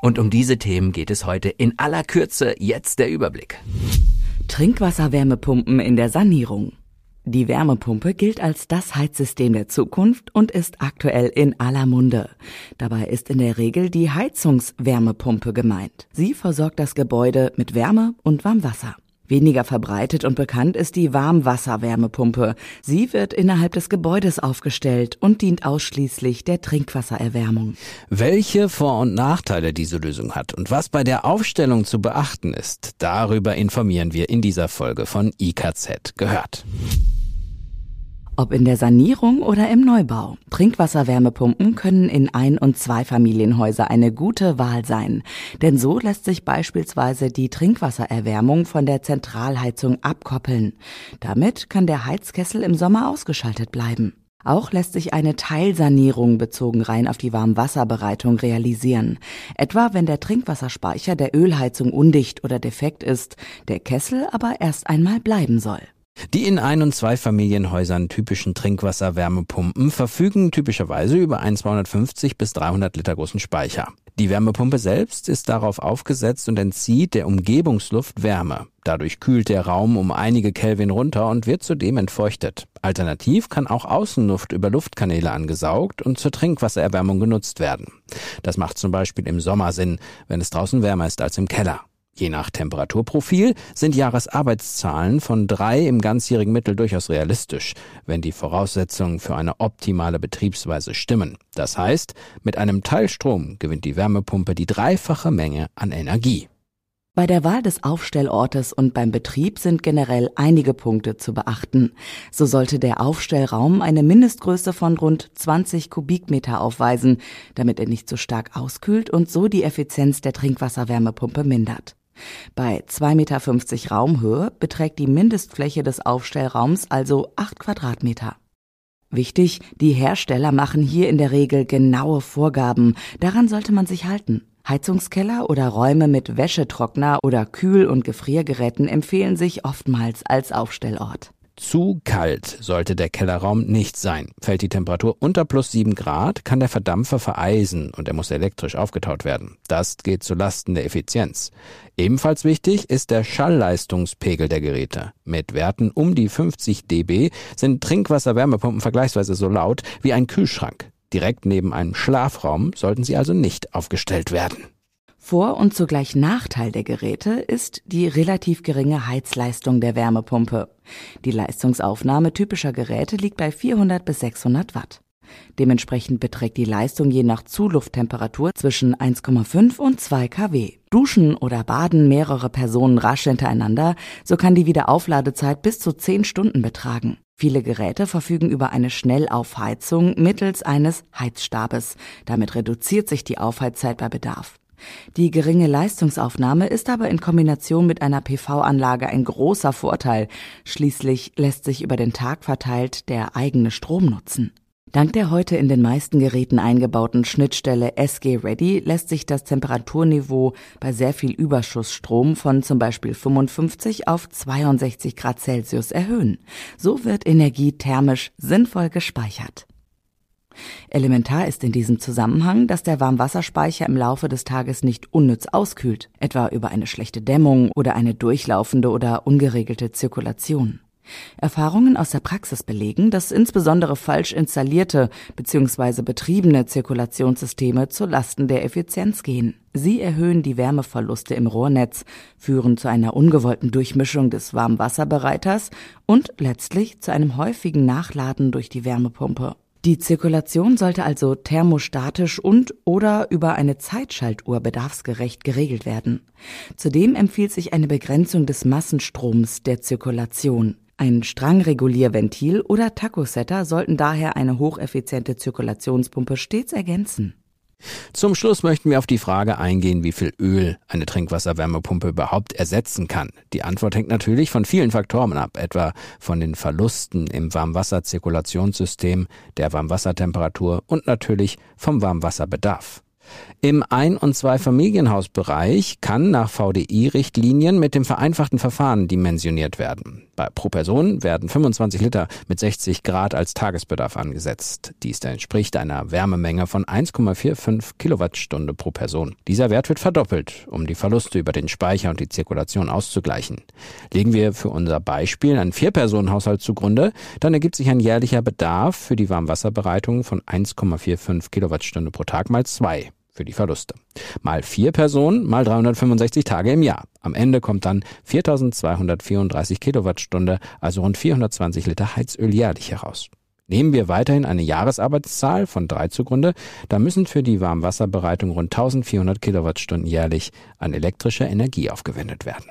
Und um diese Themen geht es heute in aller Kürze. Jetzt der Überblick. Trinkwasserwärmepumpen in der Sanierung. Die Wärmepumpe gilt als das Heizsystem der Zukunft und ist aktuell in aller Munde. Dabei ist in der Regel die Heizungswärmepumpe gemeint. Sie versorgt das Gebäude mit Wärme und Warmwasser. Weniger verbreitet und bekannt ist die Warmwasserwärmepumpe. Sie wird innerhalb des Gebäudes aufgestellt und dient ausschließlich der Trinkwassererwärmung. Welche Vor- und Nachteile diese Lösung hat und was bei der Aufstellung zu beachten ist, darüber informieren wir in dieser Folge von IKZ gehört. Ob in der Sanierung oder im Neubau. Trinkwasserwärmepumpen können in Ein- und Zweifamilienhäuser eine gute Wahl sein. Denn so lässt sich beispielsweise die Trinkwassererwärmung von der Zentralheizung abkoppeln. Damit kann der Heizkessel im Sommer ausgeschaltet bleiben. Auch lässt sich eine Teilsanierung bezogen rein auf die Warmwasserbereitung realisieren. Etwa wenn der Trinkwasserspeicher der Ölheizung undicht oder defekt ist, der Kessel aber erst einmal bleiben soll. Die in Ein- und Zweifamilienhäusern typischen Trinkwasserwärmepumpen verfügen typischerweise über einen 250 bis 300 Liter großen Speicher. Die Wärmepumpe selbst ist darauf aufgesetzt und entzieht der Umgebungsluft Wärme. Dadurch kühlt der Raum um einige Kelvin runter und wird zudem entfeuchtet. Alternativ kann auch Außenluft über Luftkanäle angesaugt und zur Trinkwassererwärmung genutzt werden. Das macht zum Beispiel im Sommer Sinn, wenn es draußen wärmer ist als im Keller. Je nach Temperaturprofil sind Jahresarbeitszahlen von drei im ganzjährigen Mittel durchaus realistisch, wenn die Voraussetzungen für eine optimale Betriebsweise stimmen. Das heißt, mit einem Teilstrom gewinnt die Wärmepumpe die dreifache Menge an Energie. Bei der Wahl des Aufstellortes und beim Betrieb sind generell einige Punkte zu beachten. So sollte der Aufstellraum eine Mindestgröße von rund 20 Kubikmeter aufweisen, damit er nicht zu so stark auskühlt und so die Effizienz der Trinkwasserwärmepumpe mindert. Bei 2,50 Meter Raumhöhe beträgt die Mindestfläche des Aufstellraums also 8 Quadratmeter. Wichtig, die Hersteller machen hier in der Regel genaue Vorgaben, daran sollte man sich halten. Heizungskeller oder Räume mit Wäschetrockner oder Kühl- und Gefriergeräten empfehlen sich oftmals als Aufstellort. Zu kalt sollte der Kellerraum nicht sein. Fällt die Temperatur unter plus 7 Grad, kann der Verdampfer vereisen und er muss elektrisch aufgetaut werden. Das geht zu Lasten der Effizienz. Ebenfalls wichtig ist der Schallleistungspegel der Geräte. Mit Werten um die 50 dB sind Trinkwasser-Wärmepumpen vergleichsweise so laut wie ein Kühlschrank. Direkt neben einem Schlafraum sollten sie also nicht aufgestellt werden. Vor- und zugleich Nachteil der Geräte ist die relativ geringe Heizleistung der Wärmepumpe. Die Leistungsaufnahme typischer Geräte liegt bei 400 bis 600 Watt. Dementsprechend beträgt die Leistung je nach Zulufttemperatur zwischen 1,5 und 2 kW. Duschen oder baden mehrere Personen rasch hintereinander, so kann die Wiederaufladezeit bis zu 10 Stunden betragen. Viele Geräte verfügen über eine Schnellaufheizung mittels eines Heizstabes. Damit reduziert sich die Aufheizzeit bei Bedarf. Die geringe Leistungsaufnahme ist aber in Kombination mit einer PV-Anlage ein großer Vorteil. Schließlich lässt sich über den Tag verteilt der eigene Strom nutzen. Dank der heute in den meisten Geräten eingebauten Schnittstelle SG Ready lässt sich das Temperaturniveau bei sehr viel Überschussstrom von zum Beispiel 55 auf 62 Grad Celsius erhöhen. So wird Energie thermisch sinnvoll gespeichert. Elementar ist in diesem Zusammenhang, dass der Warmwasserspeicher im Laufe des Tages nicht unnütz auskühlt, etwa über eine schlechte Dämmung oder eine durchlaufende oder ungeregelte Zirkulation. Erfahrungen aus der Praxis belegen, dass insbesondere falsch installierte bzw. betriebene Zirkulationssysteme zu Lasten der Effizienz gehen. Sie erhöhen die Wärmeverluste im Rohrnetz, führen zu einer ungewollten Durchmischung des Warmwasserbereiters und letztlich zu einem häufigen Nachladen durch die Wärmepumpe. Die Zirkulation sollte also thermostatisch und oder über eine Zeitschaltuhr bedarfsgerecht geregelt werden. Zudem empfiehlt sich eine Begrenzung des Massenstroms der Zirkulation. Ein Strangregulierventil oder Tachosetter sollten daher eine hocheffiziente Zirkulationspumpe stets ergänzen. Zum Schluss möchten wir auf die Frage eingehen, wie viel Öl eine Trinkwasserwärmepumpe überhaupt ersetzen kann. Die Antwort hängt natürlich von vielen Faktoren ab, etwa von den Verlusten im Warmwasserzirkulationssystem, der Warmwassertemperatur und natürlich vom Warmwasserbedarf. Im Ein- und Zweifamilienhausbereich kann nach VDI-Richtlinien mit dem vereinfachten Verfahren dimensioniert werden. Bei, pro Person werden 25 Liter mit 60 Grad als Tagesbedarf angesetzt. Dies entspricht einer Wärmemenge von 1,45 Kilowattstunde pro Person. Dieser Wert wird verdoppelt, um die Verluste über den Speicher und die Zirkulation auszugleichen. Legen wir für unser Beispiel einen Vier-Personen-Haushalt zugrunde, dann ergibt sich ein jährlicher Bedarf für die Warmwasserbereitung von 1,45 Kilowattstunde pro Tag mal zwei für die Verluste. Mal vier Personen, mal 365 Tage im Jahr. Am Ende kommt dann 4234 Kilowattstunde, also rund 420 Liter Heizöl jährlich heraus. Nehmen wir weiterhin eine Jahresarbeitszahl von drei zugrunde, dann müssen für die Warmwasserbereitung rund 1400 Kilowattstunden jährlich an elektrischer Energie aufgewendet werden.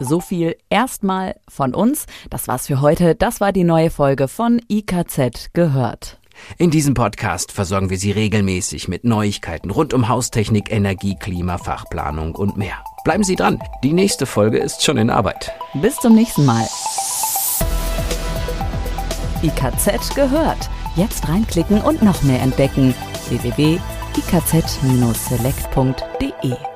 So viel erstmal von uns. Das war's für heute. Das war die neue Folge von IKZ gehört. In diesem Podcast versorgen wir Sie regelmäßig mit Neuigkeiten rund um Haustechnik, Energie, Klima, Fachplanung und mehr. Bleiben Sie dran, die nächste Folge ist schon in Arbeit. Bis zum nächsten Mal. IKZ gehört. Jetzt reinklicken und noch mehr entdecken. www.ikz-select.de